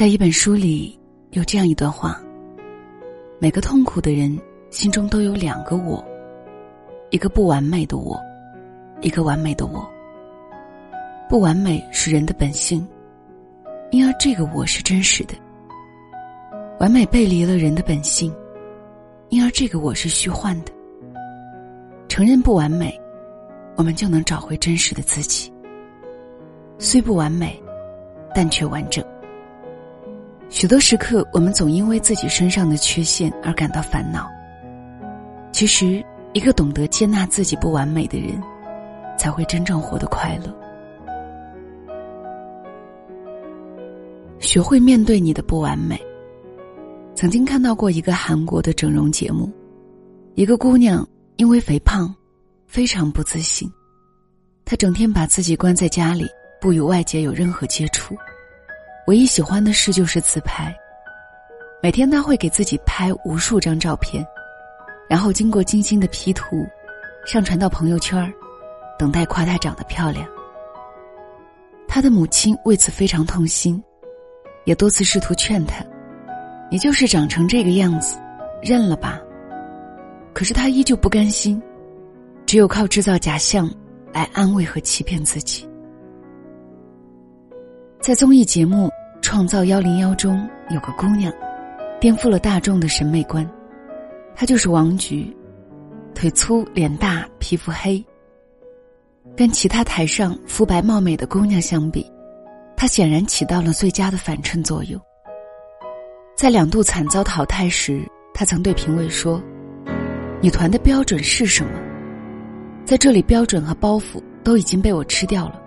在一本书里有这样一段话：每个痛苦的人心中都有两个我，一个不完美的我，一个完美的我。不完美是人的本性，因而这个我是真实的；完美背离了人的本性，因而这个我是虚幻的。承认不完美，我们就能找回真实的自己。虽不完美，但却完整。许多时刻，我们总因为自己身上的缺陷而感到烦恼。其实，一个懂得接纳自己不完美的人，才会真正活得快乐。学会面对你的不完美。曾经看到过一个韩国的整容节目，一个姑娘因为肥胖，非常不自信，她整天把自己关在家里，不与外界有任何接触。唯一喜欢的事就是自拍，每天他会给自己拍无数张照片，然后经过精心的 P 图，上传到朋友圈等待夸她长得漂亮。他的母亲为此非常痛心，也多次试图劝他：“你就是长成这个样子，认了吧。”可是他依旧不甘心，只有靠制造假象来安慰和欺骗自己。在综艺节目。创造幺零幺中有个姑娘，颠覆了大众的审美观。她就是王菊，腿粗脸大皮肤黑。跟其他台上肤白貌美的姑娘相比，她显然起到了最佳的反衬作用。在两度惨遭淘汰时，她曾对评委说：“女团的标准是什么？在这里，标准和包袱都已经被我吃掉了。”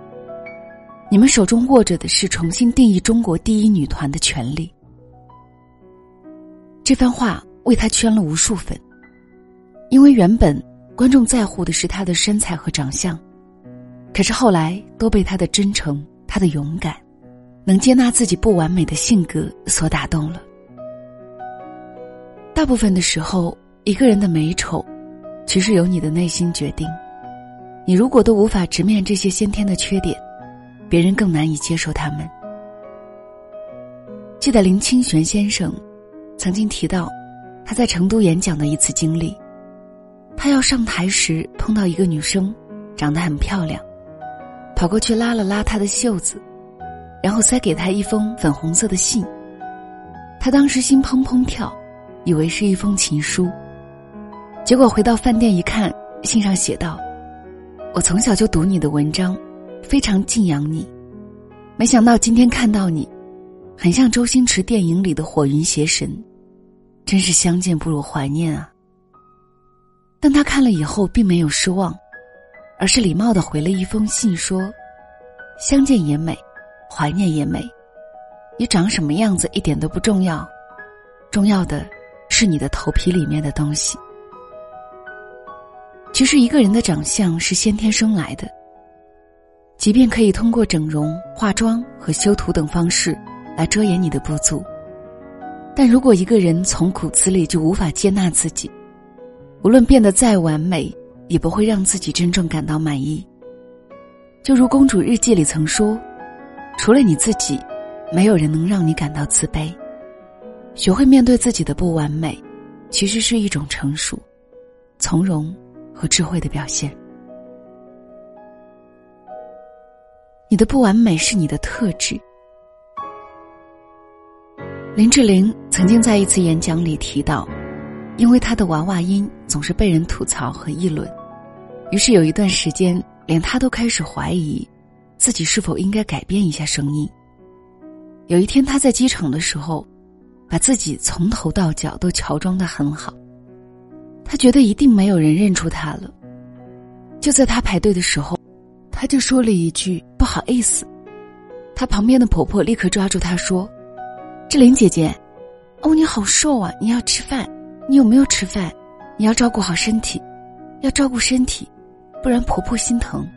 你们手中握着的是重新定义中国第一女团的权利。这番话为她圈了无数粉，因为原本观众在乎的是她的身材和长相，可是后来都被她的真诚、她的勇敢、能接纳自己不完美的性格所打动了。大部分的时候，一个人的美丑，其实由你的内心决定。你如果都无法直面这些先天的缺点，别人更难以接受他们。记得林清玄先生曾经提到他在成都演讲的一次经历。他要上台时碰到一个女生，长得很漂亮，跑过去拉了拉她的袖子，然后塞给她一封粉红色的信。他当时心砰砰跳，以为是一封情书。结果回到饭店一看，信上写道：“我从小就读你的文章。”非常敬仰你，没想到今天看到你，很像周星驰电影里的火云邪神，真是相见不如怀念啊。但他看了以后并没有失望，而是礼貌的回了一封信说：“相见也美，怀念也美，你长什么样子一点都不重要，重要的是你的头皮里面的东西。其实一个人的长相是先天生来的。”即便可以通过整容、化妆和修图等方式来遮掩你的不足，但如果一个人从骨子里就无法接纳自己，无论变得再完美，也不会让自己真正感到满意。就如《公主日记》里曾说：“除了你自己，没有人能让你感到自卑。”学会面对自己的不完美，其实是一种成熟、从容和智慧的表现。你的不完美是你的特质。林志玲曾经在一次演讲里提到，因为她的娃娃音总是被人吐槽和议论，于是有一段时间，连她都开始怀疑自己是否应该改变一下声音。有一天，她在机场的时候，把自己从头到脚都乔装的很好，她觉得一定没有人认出她了。就在她排队的时候。她就说了一句“不好意思”，她旁边的婆婆立刻抓住她说：“志玲姐姐，哦，你好瘦啊！你要吃饭，你有没有吃饭？你要照顾好身体，要照顾身体，不然婆婆心疼。”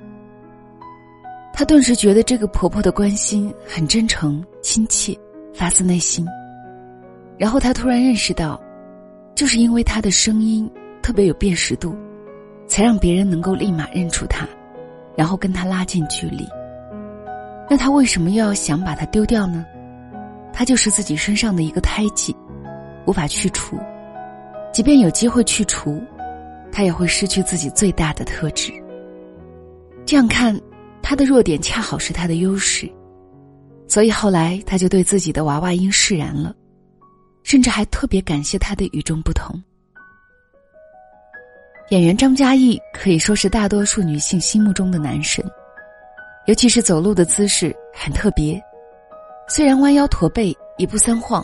她顿时觉得这个婆婆的关心很真诚、亲切，发自内心。然后她突然认识到，就是因为她的声音特别有辨识度，才让别人能够立马认出她。然后跟他拉近距离，那他为什么又要想把他丢掉呢？它就是自己身上的一个胎记，无法去除。即便有机会去除，他也会失去自己最大的特质。这样看，他的弱点恰好是他的优势，所以后来他就对自己的娃娃音释然了，甚至还特别感谢他的与众不同。演员张嘉译可以说是大多数女性心目中的男神，尤其是走路的姿势很特别，虽然弯腰驼背一步三晃，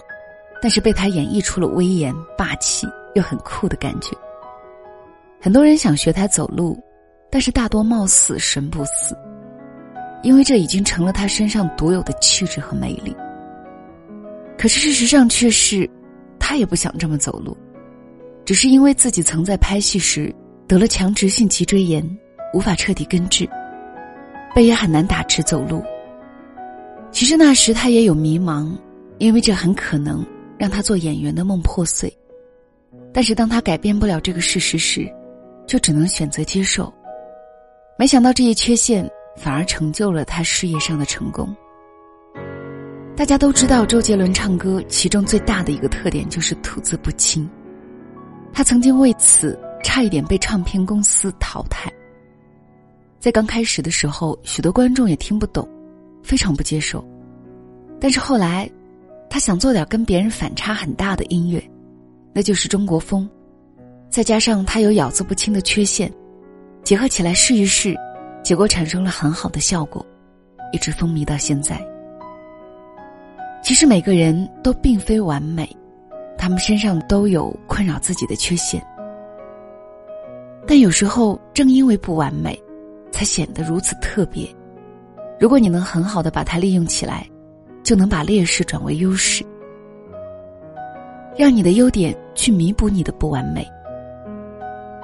但是被他演绎出了威严霸气又很酷的感觉。很多人想学他走路，但是大多貌似神不死，因为这已经成了他身上独有的气质和魅力。可是事实上却是，他也不想这么走路。只是因为自己曾在拍戏时得了强直性脊椎炎，无法彻底根治，背也很难打直走路。其实那时他也有迷茫，因为这很可能让他做演员的梦破碎。但是当他改变不了这个事实时，就只能选择接受。没想到这一缺陷反而成就了他事业上的成功。大家都知道，周杰伦唱歌其中最大的一个特点就是吐字不清。他曾经为此差一点被唱片公司淘汰。在刚开始的时候，许多观众也听不懂，非常不接受。但是后来，他想做点跟别人反差很大的音乐，那就是中国风。再加上他有咬字不清的缺陷，结合起来试一试，结果产生了很好的效果，一直风靡到现在。其实每个人都并非完美。他们身上都有困扰自己的缺陷，但有时候正因为不完美，才显得如此特别。如果你能很好的把它利用起来，就能把劣势转为优势，让你的优点去弥补你的不完美。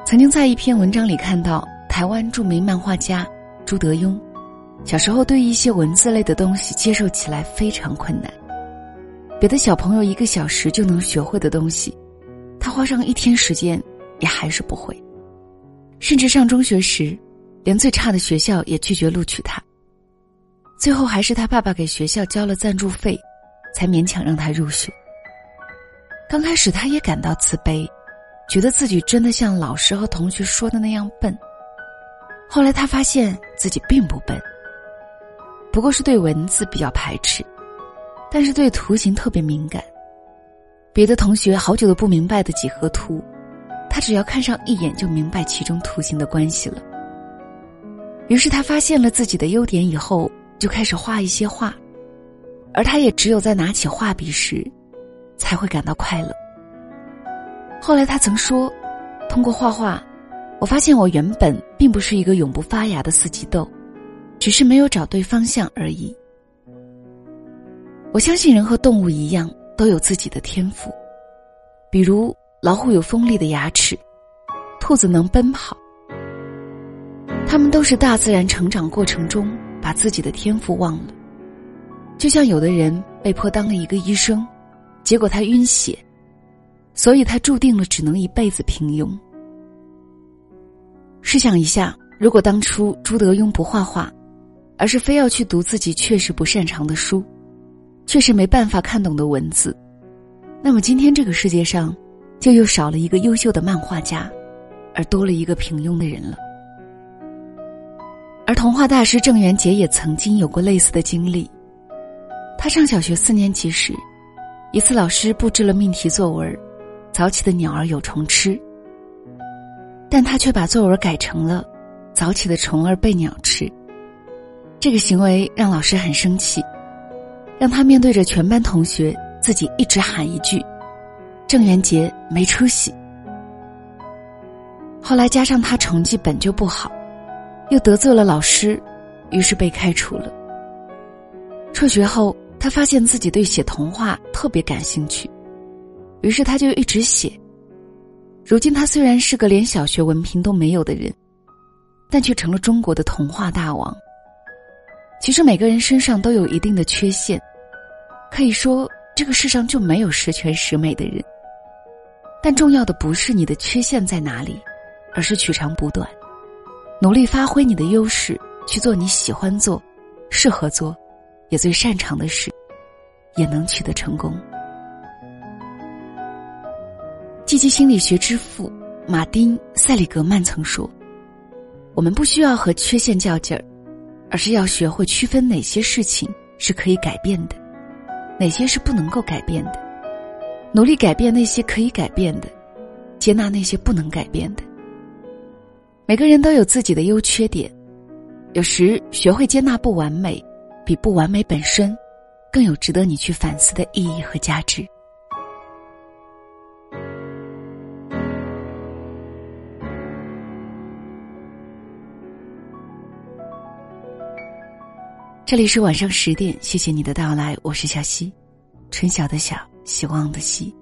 曾经在一篇文章里看到，台湾著名漫画家朱德庸，小时候对一些文字类的东西接受起来非常困难。别的小朋友一个小时就能学会的东西，他花上一天时间也还是不会。甚至上中学时，连最差的学校也拒绝录取他。最后还是他爸爸给学校交了赞助费，才勉强让他入学。刚开始他也感到自卑，觉得自己真的像老师和同学说的那样笨。后来他发现自己并不笨，不过是对文字比较排斥。但是对图形特别敏感，别的同学好久都不明白的几何图，他只要看上一眼就明白其中图形的关系了。于是他发现了自己的优点以后，就开始画一些画，而他也只有在拿起画笔时，才会感到快乐。后来他曾说：“通过画画，我发现我原本并不是一个永不发芽的四季豆，只是没有找对方向而已。”我相信人和动物一样都有自己的天赋，比如老虎有锋利的牙齿，兔子能奔跑。他们都是大自然成长过程中把自己的天赋忘了。就像有的人被迫当了一个医生，结果他晕血，所以他注定了只能一辈子平庸。试想一下，如果当初朱德庸不画画，而是非要去读自己确实不擅长的书。确实没办法看懂的文字，那么今天这个世界上，就又少了一个优秀的漫画家，而多了一个平庸的人了。而童话大师郑渊洁也曾经有过类似的经历。他上小学四年级时，一次老师布置了命题作文：“早起的鸟儿有虫吃。”但他却把作文改成了：“早起的虫儿被鸟吃。”这个行为让老师很生气。让他面对着全班同学，自己一直喊一句：“郑渊洁没出息。”后来加上他成绩本就不好，又得罪了老师，于是被开除了。辍学后，他发现自己对写童话特别感兴趣，于是他就一直写。如今他虽然是个连小学文凭都没有的人，但却成了中国的童话大王。其实每个人身上都有一定的缺陷。可以说，这个世上就没有十全十美的人。但重要的不是你的缺陷在哪里，而是取长补短，努力发挥你的优势，去做你喜欢做、适合做、也最擅长的事，也能取得成功。积极心理学之父马丁·塞里格曼曾说：“我们不需要和缺陷较劲儿，而是要学会区分哪些事情是可以改变的，哪些是不能够改变的，努力改变那些可以改变的，接纳那些不能改变的。每个人都有自己的优缺点，有时学会接纳不完美，比不完美本身。”更有值得你去反思的意义和价值。这里是晚上十点，谢谢你的到来，我是小溪，春晓的晓，希望的希。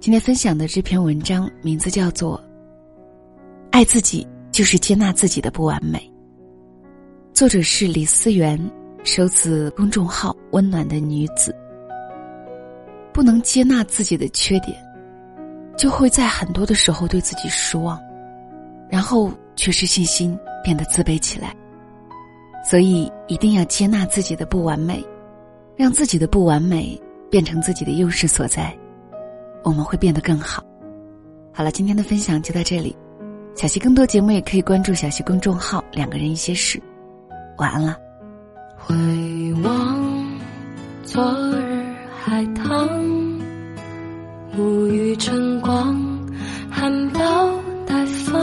今天分享的这篇文章名字叫做《爱自己就是接纳自己的不完美》，作者是李思源。收自公众号“温暖的女子”。不能接纳自己的缺点，就会在很多的时候对自己失望，然后缺失信心，变得自卑起来。所以一定要接纳自己的不完美，让自己的不完美变成自己的优势所在，我们会变得更好。好了，今天的分享就到这里。小溪更多节目也可以关注小溪公众号“两个人一些事”。晚安了。回望昨日海棠，沐浴晨光，含苞待放。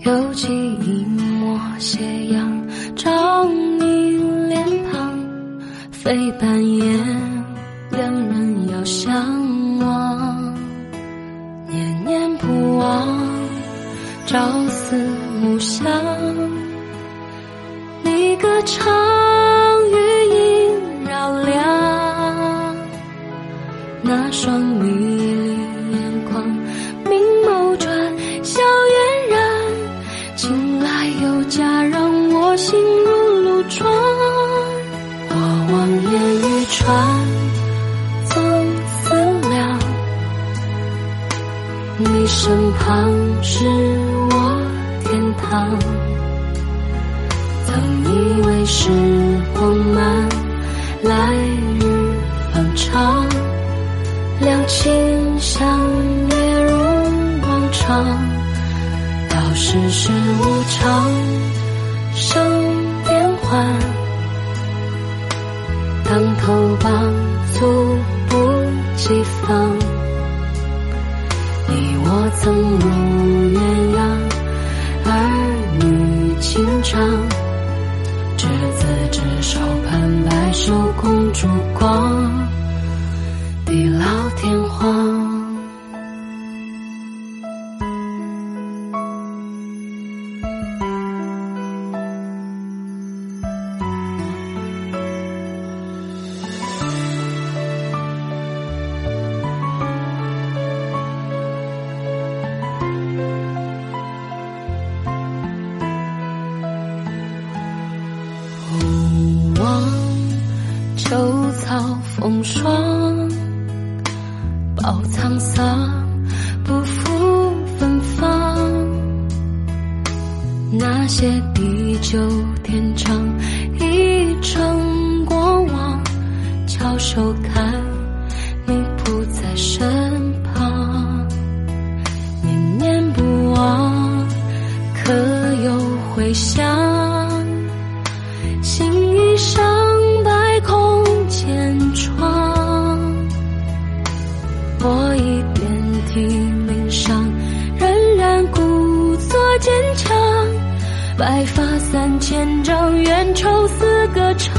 有记忆斜阳，照你脸庞。飞半夜，浪漫，来日方长，两情相悦如往常。到世事无常，生变幻，烛光，秋草风霜，抱沧桑，不负芬芳。那些地久天长，已成过往。翘首看，你不在身旁，念念不忘，可有回响？白发三千丈，缘愁似歌唱。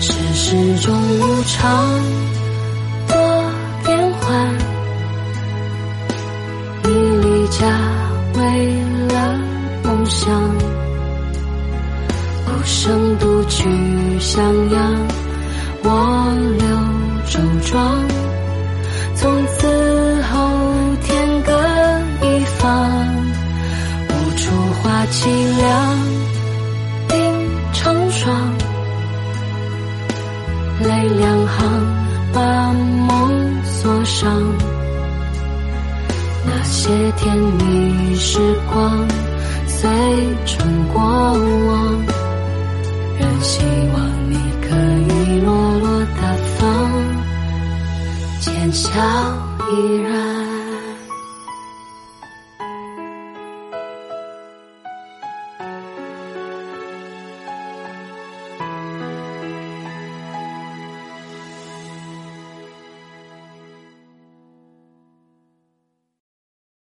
世事终无常，多变幻。你离家为了梦想，孤身独去襄阳，我留周庄。光，最终过往，仍希望你可以落落大方，浅笑依然。